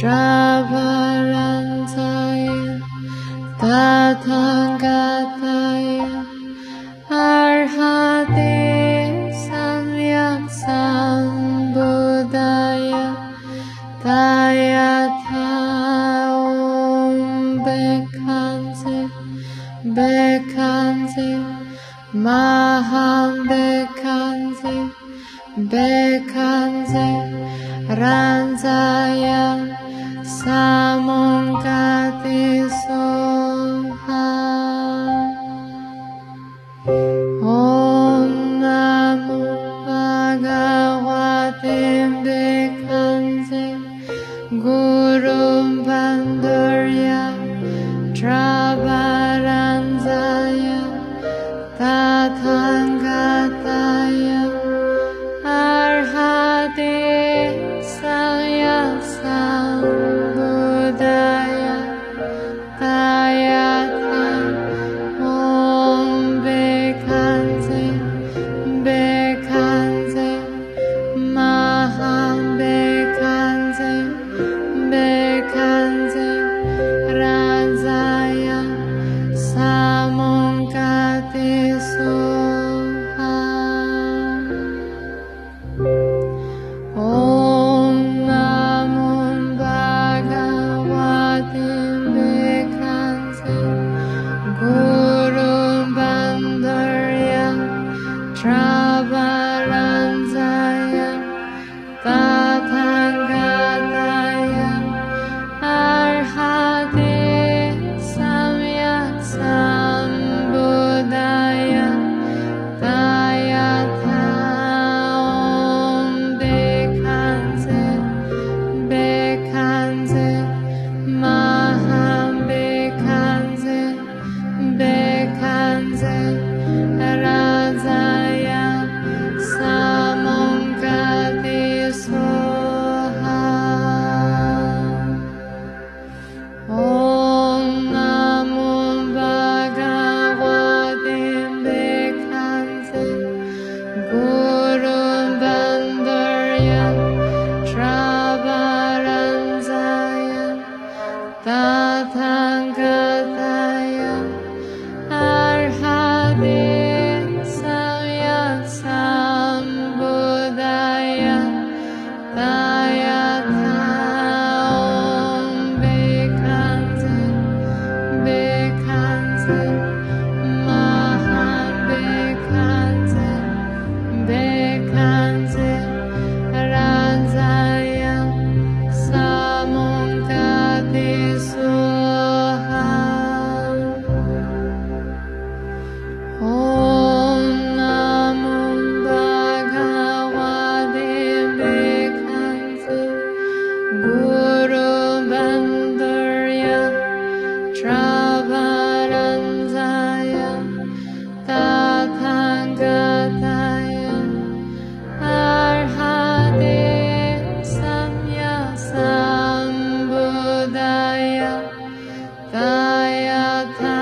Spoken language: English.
Travarantaya Tathangataya Arhate Samyak Sambuddhaya Tayatha Om Bekanse Bekanse Maham Bekanse Bekanse Ranzaya Samonkati Soha Om Namo Bhagavatim Bekansim Gurum Bandurya Trabaranjaya Tathangata the time.